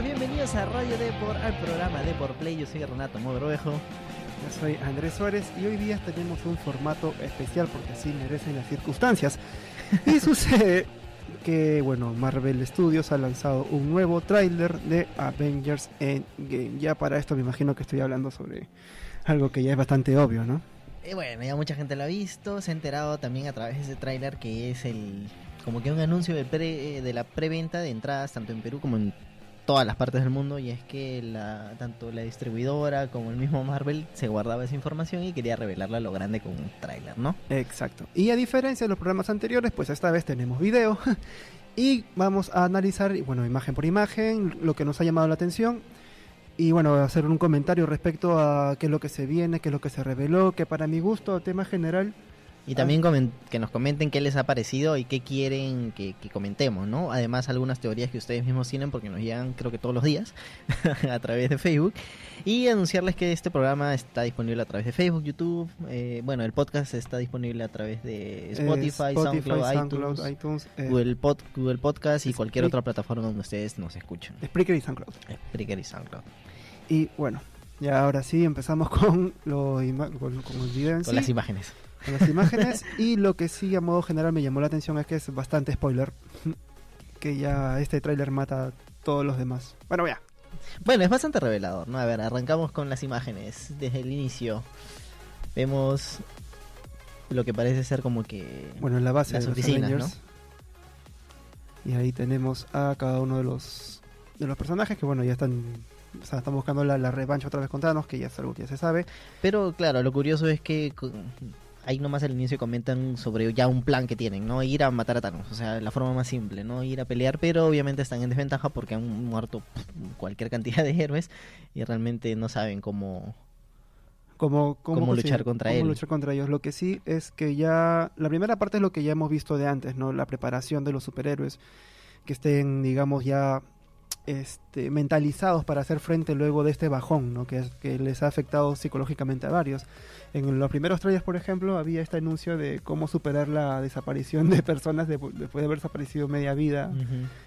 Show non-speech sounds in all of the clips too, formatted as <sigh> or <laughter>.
muchachos? Bienvenidos a Radio Depor, al programa Depor Play. Yo soy Renato Mogrovejo. Yo soy Andrés Suárez y hoy día tenemos un formato especial porque así merecen las circunstancias. Y <laughs> sucede que, bueno, Marvel Studios ha lanzado un nuevo tráiler de Avengers Endgame. Ya para esto me imagino que estoy hablando sobre algo que ya es bastante obvio, ¿no? Y bueno, ya mucha gente lo ha visto, se ha enterado también a través de ese tráiler que es el como que un anuncio de, pre, de la preventa de entradas tanto en Perú como en todas las partes del mundo y es que la, tanto la distribuidora como el mismo Marvel se guardaba esa información y quería revelarla a lo grande con un tráiler, ¿no? Exacto. Y a diferencia de los programas anteriores, pues esta vez tenemos video <laughs> y vamos a analizar, bueno, imagen por imagen, lo que nos ha llamado la atención y bueno, hacer un comentario respecto a qué es lo que se viene, qué es lo que se reveló, que para mi gusto, tema general, y también que nos comenten qué les ha parecido y qué quieren que, comentemos, ¿no? Además, algunas teorías que ustedes mismos tienen, porque nos llegan creo que todos los días <laughs> a través de Facebook. Y anunciarles que este programa está disponible a través de Facebook, YouTube. Eh, bueno, el podcast está disponible a través de Spotify, SoundCloud, iTunes, eh, Google, Google Podcast y cualquier otra plataforma donde ustedes nos escuchen. Spreaker y SoundCloud. Spreaker y SoundCloud. Y bueno, ya ahora sí empezamos <laughs> con, lo, con, con las imágenes con las imágenes y lo que sí a modo general me llamó la atención es que es bastante spoiler <laughs> que ya este tráiler mata a todos los demás. Bueno, ya. Bueno, es bastante revelador, ¿no? A ver, arrancamos con las imágenes desde el inicio. Vemos lo que parece ser como que bueno, en la base de oficinas, ¿no? Y ahí tenemos a cada uno de los de los personajes que bueno, ya están o sea, están buscando la, la revancha otra vez contra Thanos, que ya es algo que ya se sabe. Pero claro, lo curioso es que ahí nomás al inicio comentan sobre ya un plan que tienen, ¿no? Ir a matar a Thanos, o sea, la forma más simple, ¿no? Ir a pelear, pero obviamente están en desventaja porque han muerto cualquier cantidad de héroes y realmente no saben cómo... Cómo, cómo, luchar contra cómo luchar contra ellos. Lo que sí es que ya... La primera parte es lo que ya hemos visto de antes, ¿no? La preparación de los superhéroes que estén, digamos, ya este, mentalizados para hacer frente luego de este bajón, ¿no? que, que les ha afectado psicológicamente a varios. En los primeros trailers, por ejemplo, había este anuncio de cómo superar la desaparición de personas después de haber desaparecido media vida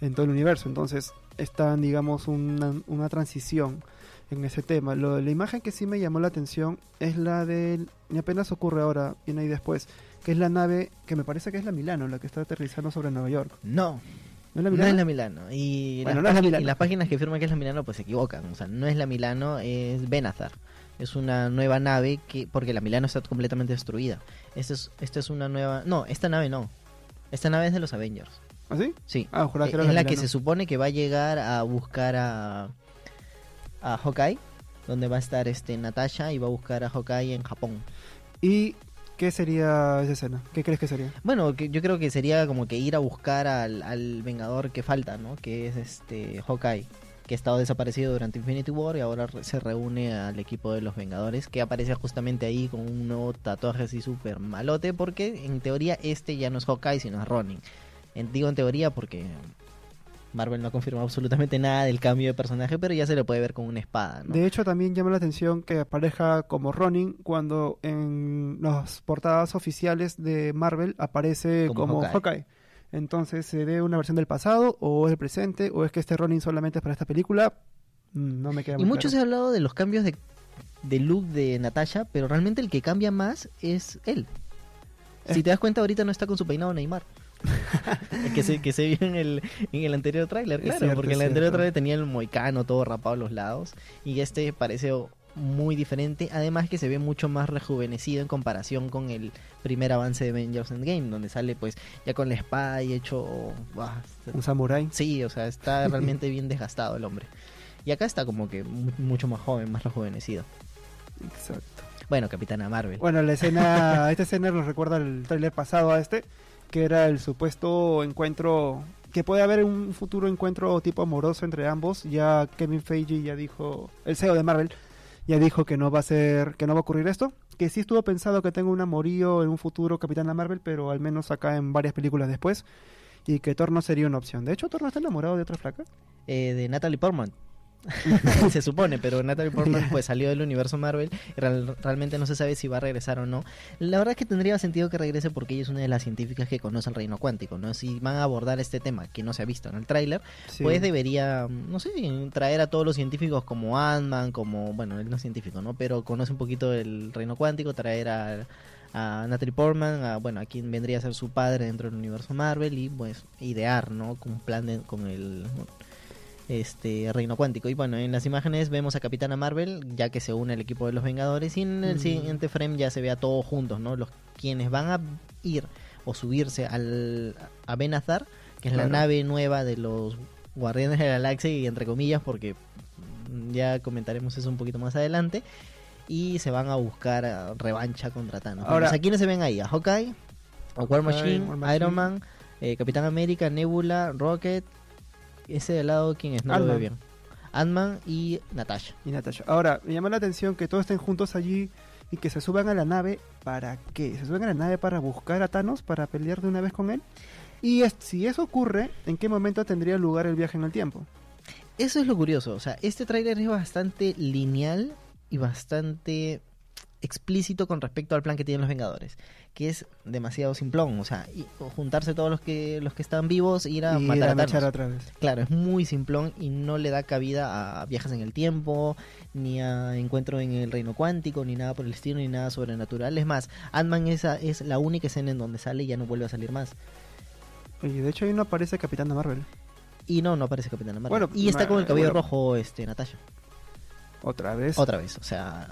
en todo el universo. Entonces, está, digamos, una, una transición en ese tema. Lo, la imagen que sí me llamó la atención es la de, y apenas ocurre ahora, viene ahí después, que es la nave que me parece que es la Milano, la que está aterrizando sobre Nueva York. No, ¿No es la Milano? Y, las páginas que afirman que es la Milano pues se equivocan. O sea, no es la Milano, es Benazar. Es una nueva nave que porque la Milano está completamente destruida. Esta es, esta es una nueva... No, esta nave no. Esta nave es de los Avengers. ¿Ah, sí? Sí. Ah, que es la, que se supone que va a llegar a buscar a, a Hawkeye, donde va a estar este Natasha y va a buscar a Hawkeye en Japón. Y ¿Qué sería esa escena? ¿Qué crees que sería? Bueno, que yo creo que sería como que ir a buscar al, Vengador que falta, ¿no? Que es este Hawkeye, que ha estado desaparecido durante Infinity War y ahora se reúne al equipo de los Vengadores, que aparece justamente ahí con un nuevo tatuaje así súper malote, porque en teoría este ya no es Hawkeye, sino es Ronin. digo en teoría porque Marvel no ha confirmado absolutamente nada del cambio de personaje, pero ya se le puede ver con una espada. De hecho, también llama la atención que aparezca como Ronin cuando en las portadas oficiales de Marvel aparece como, Hawkeye. Entonces, ¿se ve una versión del pasado o es el presente o es que este Ronin solamente es para esta película? Mm, no me queda Y mucho se ha hablado de los cambios de, de look de Natasha, pero realmente el que cambia más es él. Si te das cuenta, ahorita no está con su peinado Neymar <laughs> que, se, que se vio en el, en el anterior tráiler, claro, porque en el anterior tráiler tenía el moicano todo rapado a los lados y este parece muy diferente, además que se ve mucho más rejuvenecido en comparación con el primer avance de Avengers Endgame, donde sale pues ya con la espada y hecho... Un samurai. Sí, o sea, está <laughs> realmente bien desgastado el hombre. Y acá está como que mucho más joven, más rejuvenecido. Exacto. Bueno, Capitana Marvel. Bueno, la escena, esta escena nos recuerda el tráiler pasado a este, que era el supuesto encuentro que puede haber un futuro encuentro tipo amoroso entre ambos. Ya Kevin Feige ya dijo, el CEO de Marvel ya dijo que no va a ser, que no va a ocurrir esto. Que sí estuvo pensado que tenga un amorío en un futuro Capitán Marvel, pero al menos acá en varias películas después. Y que Thor no sería una opción. De hecho, Thor no está enamorado de otra flaca. Eh, de Natalie Portman. <laughs> se supone, pero Natalie Portman pues salió del universo Marvel y real- realmente no se sabe si va a regresar o no. La verdad es que tendría sentido que regrese porque ella es una de las científicas que conoce el reino cuántico, ¿no? Si van a abordar este tema que no se ha visto en el tráiler, Sí. pues debería, no sé, traer a todos los científicos como Ant-Man, como, bueno, él no es científico, ¿no? Pero conoce un poquito el reino cuántico, traer a, a Natalie Portman, a, bueno, a quien vendría a ser su padre dentro del universo Marvel y pues idear, ¿no? Con un plan de- con el este reino cuántico. Y bueno, en las imágenes vemos a Capitana Marvel, ya que se une al equipo de los Vengadores, y en el Mm. siguiente frame ya se ve a todos juntos, ¿no? Los quienes van a ir o subirse al a Benazar, que es la nave nueva de los Guardianes de la Galaxia, y entre comillas, porque ya comentaremos eso un poquito más adelante. Y se van a buscar revancha contra Thanos. Ahora- sea, ¿quiénes se ven ahí? A Hawkeye, a War Machine, War Machine. Iron Man, eh, Capitán América, Nebula, Rocket. Ese de lado, ¿quién es? No lo bien. Ant-Man y Natasha. Y Natasha. Ahora, me llama la atención que todos estén juntos allí y que se suban a la nave. ¿Para qué? ¿Se suben a la nave para buscar a Thanos? ¿Para pelear de una vez con él? Y es- si eso ocurre, ¿en qué momento tendría lugar el viaje en el tiempo? Eso es lo curioso. O sea, este tráiler es bastante lineal y bastante explícito con respecto al plan que tienen los Vengadores, que es demasiado simplón, o sea, y- o juntarse todos los que los que están vivos e ir a y matar a Thanos. otra vez. Claro, es muy simplón y no le da cabida a viajes en el tiempo, ni a encuentro en el reino cuántico, ni nada por el estilo, ni nada sobrenatural. Es más, Ant-Man esa es la única escena en donde sale y ya no vuelve a salir más. Oye, de hecho ahí no aparece Capitana Marvel. Y no, no aparece Capitán Marvel. Bueno, y está con el cabello bueno. rojo, este, Natasha. Otra vez. Otra vez, o sea,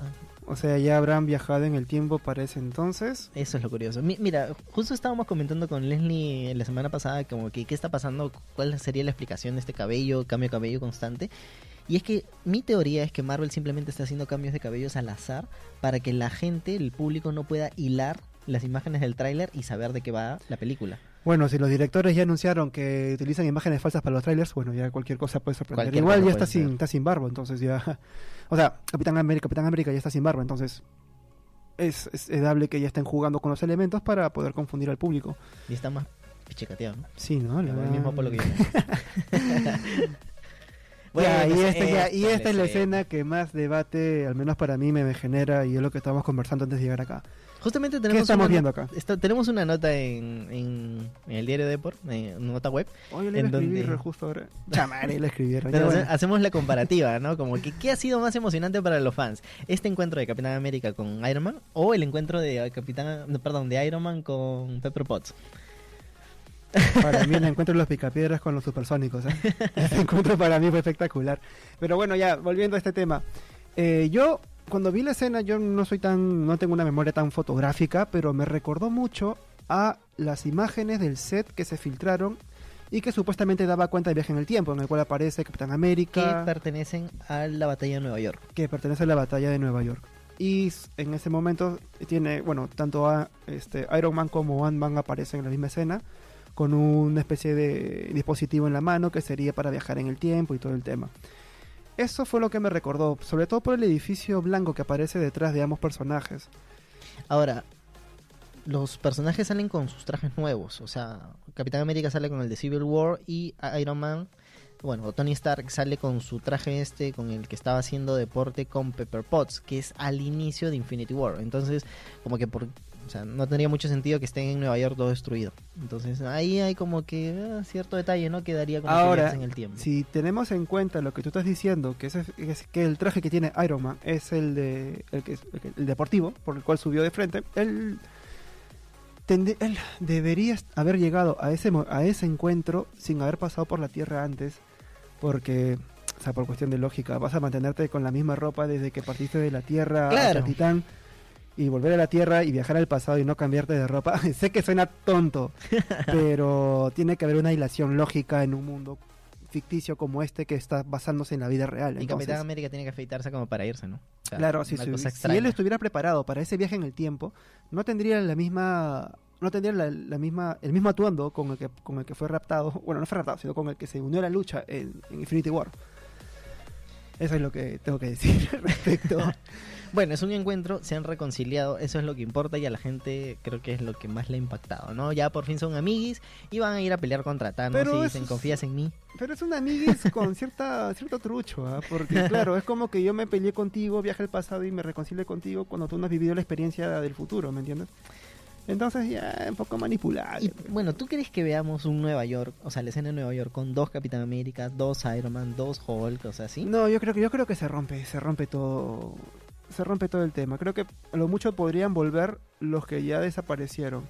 O sea, ya habrán viajado en el tiempo para ese entonces. Eso es lo curioso. Mi- mira, justo estábamos comentando con Leslie la semana pasada como que qué está pasando, cuál sería la explicación de este cabello, cambio de cabello constante. Y es que mi teoría es que Marvel simplemente está haciendo cambios de cabellos al azar para que la gente, el público, no pueda hilar las imágenes del tráiler y saber de qué va la película. Bueno, si los directores ya anunciaron que utilizan imágenes falsas para los trailers, bueno, ya cualquier cosa puede sorprender. Cualquier Igual ya está sin, ser. está sin barba, entonces ya... <laughs> O sea, Capitán América, Capitán América ya está sin barba, entonces es, es, dable que ya estén jugando con los elementos para poder confundir al público. Y está más pichicateado, ¿no? Sí, ¿no? La el mismo Apolo que yo. <laughs> <laughs> Ya, y Bueno, esta, ya- y esta es la escena. escena que más debate, al menos para mí, me genera y es lo que estábamos conversando antes de llegar acá. Justamente ¿Qué tenemos estamos una viendo acá? tenemos una nota en, en, en el diario Deport, en nota web, Oye, le iba a ¿En escribir justo ahora. <laughs> Chamare, le escribieron. bueno. hacemos la <laughs> comparativa, ¿no? Como que qué ha sido más emocionante para los fans, este encuentro de Capitán América con Iron Man o el encuentro de Capitán, no, perdón, de Iron Man con Pepper Potts. Para mí el <laughs> encuentro de los picapiedras con los supersónicos. ¿eh? Ese encuentro para mí fue espectacular. Pero bueno, ya, volviendo a este tema. Eh, yo, cuando vi la escena, yo no soy tan, no tengo una memoria tan fotográfica, pero me recordó mucho a las imágenes del set que se filtraron y que supuestamente daba cuenta del viaje en el tiempo, en el cual aparece Capitán Que América, pertenecen a la batalla de Nueva York. que pertenece a la batalla de Nueva York. Y en ese momento tiene, bueno, tanto a, este, Iron Man como Ant-Man aparecen en la misma escena, con una especie de dispositivo en la mano que sería para viajar en el tiempo y todo el tema. Eso fue lo que me recordó, sobre todo por el edificio blanco que aparece detrás de ambos personajes. Ahora, los personajes salen con sus trajes nuevos. O sea, Capitán América sale con el de Civil War y Iron Man, bueno, Tony Stark sale con su traje este con el que estaba haciendo deporte con Pepper Potts, que es al inicio de Infinity War. Entonces, como que por... O sea, no tendría mucho sentido que estén en Nueva York todo destruido. Entonces, ahí hay como que ah, cierto detalle, ¿no? Que daría como que Ahora, viajes en el tiempo. si tenemos en cuenta lo que tú estás diciendo, que, ese- es que el traje que tiene Iron Man es el de el, que, el que- el deportivo, por el cual subió de frente, él, tende- él debería haber llegado a ese, a ese encuentro sin haber pasado por la Tierra antes, porque, o sea, por cuestión de lógica, vas a mantenerte con la misma ropa desde que partiste de la Tierra Claro. Titán. Y volver a la Tierra y viajar al pasado y no cambiarte de ropa. <laughs> sé que suena tonto, <laughs> pero tiene que haber una hilación lógica en un mundo ficticio como este que está basándose en la vida real. y Capitán América tiene que afeitarse como para irse, ¿no? O sea, claro, si, si- él estuviera preparado para ese viaje en el tiempo, no tendría la misma no tendría la, la misma el mismo atuendo con el que con el que fue raptado, <laughs> bueno, no fue raptado, sino con el que se unió a la lucha en, en Infinity War. Eso es lo que tengo que decir al respecto. <laughs> Bueno, es un encuentro, se han reconciliado, eso es lo que importa y a la gente creo que es lo que más le ha impactado, ¿no? Ya por fin son amiguis y van a ir a pelear contra Thanos Pero y dicen, es- confías en mí. Pero es una amiguis con <laughs> cierta, cierto trucho, ¿ah? Porque claro, es como que yo me peleé contigo, viaje al pasado y me reconcilié contigo cuando tú no has vivido la experiencia del futuro, ¿me entiendes? Entonces ya un poco manipulable. Y bueno, ¿tú crees que veamos un Nueva York, o sea, la escena de Nueva York con dos Capitán América, dos Iron Man, dos Hulk, o sea, así? No, yo creo que yo creo que se rompe, se rompe todo, se rompe todo el tema. Creo que a lo mucho podrían volver los que ya desaparecieron,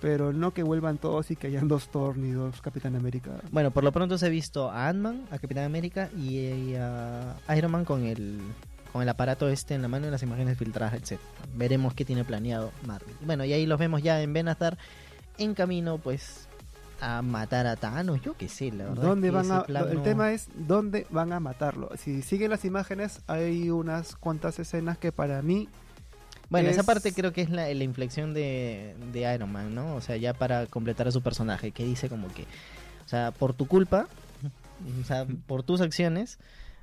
pero no que vuelvan todos y que hayan dos Thor ni dos Capitán América. Bueno, por lo pronto se ha visto a Ant-Man, a Capitán América y a Iron Man con el, con el aparato este en la mano y las imágenes filtradas, etc. Veremos qué tiene planeado Marvel. Bueno, y ahí los vemos ya en Benatar en camino, pues, a matar a Thanos. Yo qué sé, la verdad. ¿Dónde es que van a, el tema es dónde van a matarlo. Si siguen las imágenes, hay unas cuantas escenas que para mí Bueno, esa es- parte creo que es la, la inflexión de, de Iron Man, ¿no? O sea, ya para completar a su personaje, que dice como que, o sea, por tu culpa, <laughs> o sea, por tus acciones,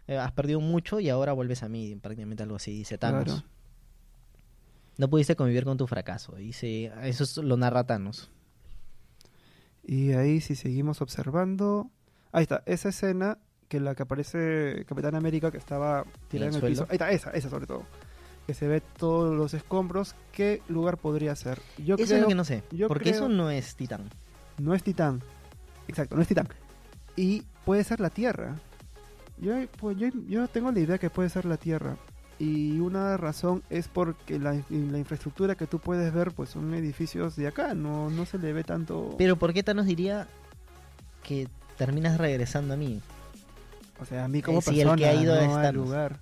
eh, has perdido mucho y ahora vuelves a mí, prácticamente algo así, dice Thanos. Claro. No pudiste convivir con tu fracaso, dice, eso es- lo narra Thanos. Y ahí si seguimos observando, ahí está, esa escena que la que aparece Capitán América que estaba tirada el en el, suelo? piso. Ahí está, esa, esa sobre todo. Que se ve todos los escombros. ¿Qué lugar podría ser? Yo eso creo es lo que no sé, yo porque creo- eso no es Titán. no es Titán. Exacto, no es Titán. Y puede ser la Tierra. Yo, pues, yo, yo tengo la idea que puede ser la Tierra. Y una razón es porque la, la infraestructura que tú puedes ver pues son edificios de acá, no, no se le ve tanto... Pero ¿por qué Thanos diría que terminas regresando a mí? o sea, a mí como Eh, sí, el persona, que ha ido no al lugar.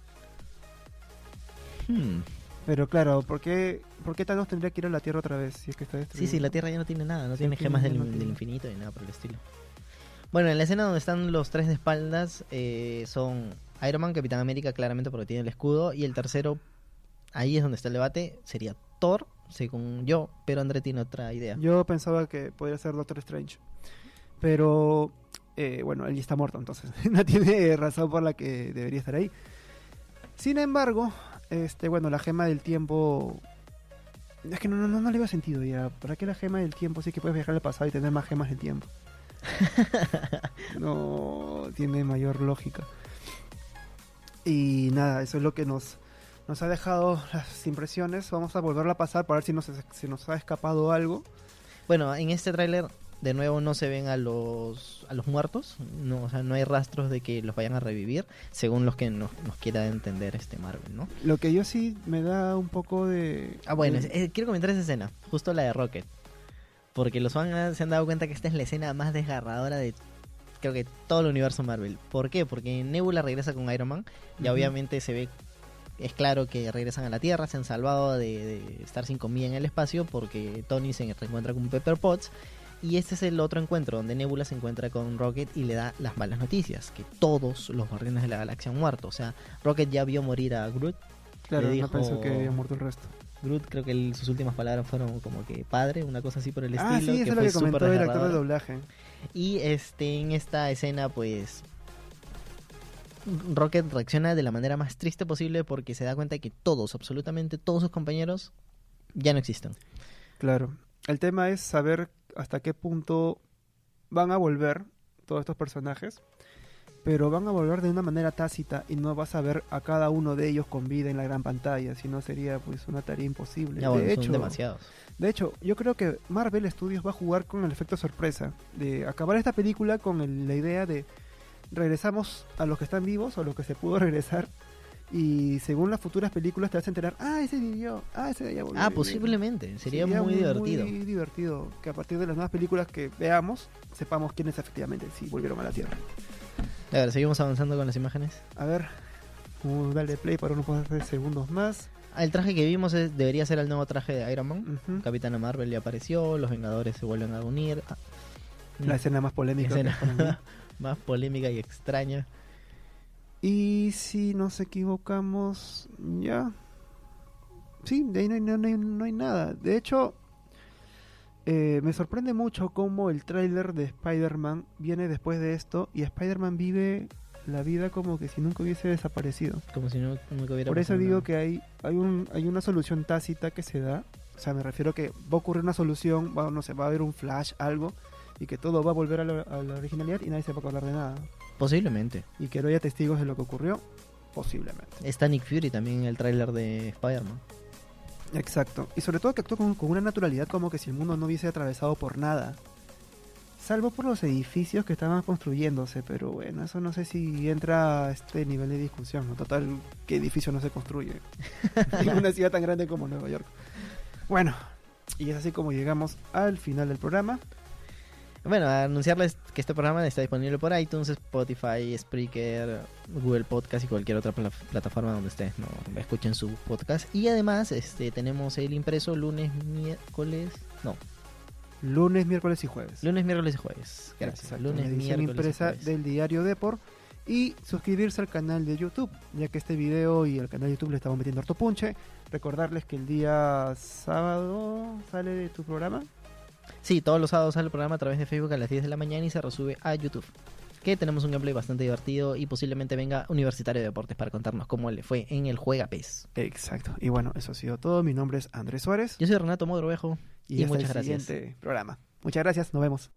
Hmm. Pero claro, ¿por qué, ¿por qué Thanos tendría que ir a la Tierra otra vez si es que está Sí, destruido? sí, la Tierra ya no tiene nada, no Sí, tiene gemas del, infinito ni nada por el estilo. Bueno, en la escena donde están los tres de espaldas eh, son Iron Man, Capitán América, claramente porque tiene el escudo, y el tercero, ahí es donde está el debate, sería Thor, según yo, pero André tiene otra idea. Yo pensaba que podría ser Doctor Strange. Pero, eh, bueno, él ya está muerto, entonces <laughs> no tiene razón por la que debería estar ahí. Sin embargo, este, bueno, la gema del tiempo... Es que no, no, no, le veo sentido ya. ¿Para qué la gema del tiempo es que puedes viajar al pasado y tener más gemas del tiempo? <laughs> no tiene mayor lógica. Y nada, eso es lo que nos, nos ha dejado las impresiones. Vamos a volverla a pasar para ver si nos, si nos ha escapado algo. Bueno, en este tráiler de nuevo no se ven a los a los muertos, no, o sea, no hay rastros de que los vayan a revivir, según los que nos, nos quiera entender este Marvel, ¿no? Lo que yo sí me da un poco de... Ah, bueno, de- eh, quiero comentar esa escena, justo la de Rocket. Porque los fans se han dado cuenta que esta es la escena más desgarradora de creo que todo el universo Marvel. ¿Por qué? Porque Nebula regresa con Iron Man y obviamente se ve, es claro que regresan a la Tierra, se han salvado de, de estar sin comida en el espacio porque Tony se reencuentra con Pepper Potts. Y este es el otro encuentro donde Nebula se encuentra con Rocket y le da las malas noticias, que todos los guardianes de la galaxia han muerto. O sea, Rocket ya vio morir a Groot, claro, le no dijo- pensó que había muerto el resto. Groot creo que el- sus últimas palabras fueron como que padre, una cosa así por el ah, estilo. sí, eso es lo que comentó el actor de doblaje. Y este, en esta escena, pues. Rocket reacciona de la manera más triste posible porque se da cuenta de que todos, absolutamente todos sus compañeros, ya no existen. Claro. El tema es saber hasta qué punto van a volver todos estos personajes, pero van a volver de una manera tácita y no vas a ver a cada uno de ellos con vida en la gran pantalla, si no sería pues una tarea imposible. Ya, bueno, de, son hecho, demasiados. de hecho, yo creo que Marvel Studios va a jugar con el efecto sorpresa, de acabar esta película con el- la idea de regresamos a los que están vivos o a los que se pudo <laughs> regresar. Y según las futuras películas te vas a enterar, ah, ese vivió, ah, ese ya volvió. Ah, vivir". posiblemente. Sería, muy, divertido. Muy divertido que a partir de las nuevas películas que veamos, sepamos quiénes efectivamente sí volvieron a la Tierra. A ver, seguimos avanzando con las imágenes. A ver, uh, dale play para unos cuantos segundos más. Ah, El traje que vimos es- debería ser el nuevo traje de Iron Man. Capitana Marvel ya apareció, los Vengadores se vuelven a unir. Ah, La escena más polémica. escena <laughs> más polémica y extraña. Y si nos equivocamos, ya. Sí, de ahí no hay, no hay- no hay nada. De hecho, eh, me sorprende mucho cómo el tráiler de Spider-Man viene después de esto y Spider-Man vive la vida como que si nunca hubiese desaparecido. Como si no, nunca hubiera Por eso digo nada. que hay, hay, un, hay una solución tácita que se da. O sea, me refiero que va a ocurrir una solución, va, no sé, va a haber un flash, algo, y que todo va a volver a la, a la originalidad y nadie se va a acordar de nada. Posiblemente. Y que no haya testigos de lo que ocurrió, posiblemente. Está Nick Fury también en el tráiler de Spider-Man. Exacto. Y sobre todo que actúa con, con una naturalidad como que si el mundo no hubiese atravesado por nada. Salvo por los edificios que estaban construyéndose, pero bueno, eso no sé si entra a este nivel de discusión. ¿no? Total, ¿qué edificio no se construye? <laughs> en una ciudad tan grande como Nueva York. Bueno, y es así como llegamos al final del programa. Bueno, anunciarles que este programa está disponible por iTunes, Spotify, Spreaker, Google Podcast y cualquier otra pla- plataforma donde ustedes no escuchen su podcast. Y además, este tenemos el impreso lunes, miércoles, no, Lunes, miércoles y jueves. lunes, miércoles y jueves. Gracias. Exacto, lunes, edición miércoles y impresa jueves. del diario Depor. Y suscribirse al canal de YouTube, ya que este video y el canal de YouTube le estamos metiendo harto punche. Recordarles que el día sábado sale de tu programa. Sí, todos los sábados sale el programa a través de Facebook a las 10 de la mañana y se resube a YouTube. Que tenemos un gameplay bastante divertido y posiblemente venga Universitario de Deportes para contarnos cómo le fue en el Juega PES. Exacto. Y bueno, eso ha sido todo. Mi nombre es Andrés Suárez. Yo soy Renato Modrovejo Y, y hasta muchas el gracias. siguiente programa. Muchas gracias. Nos vemos.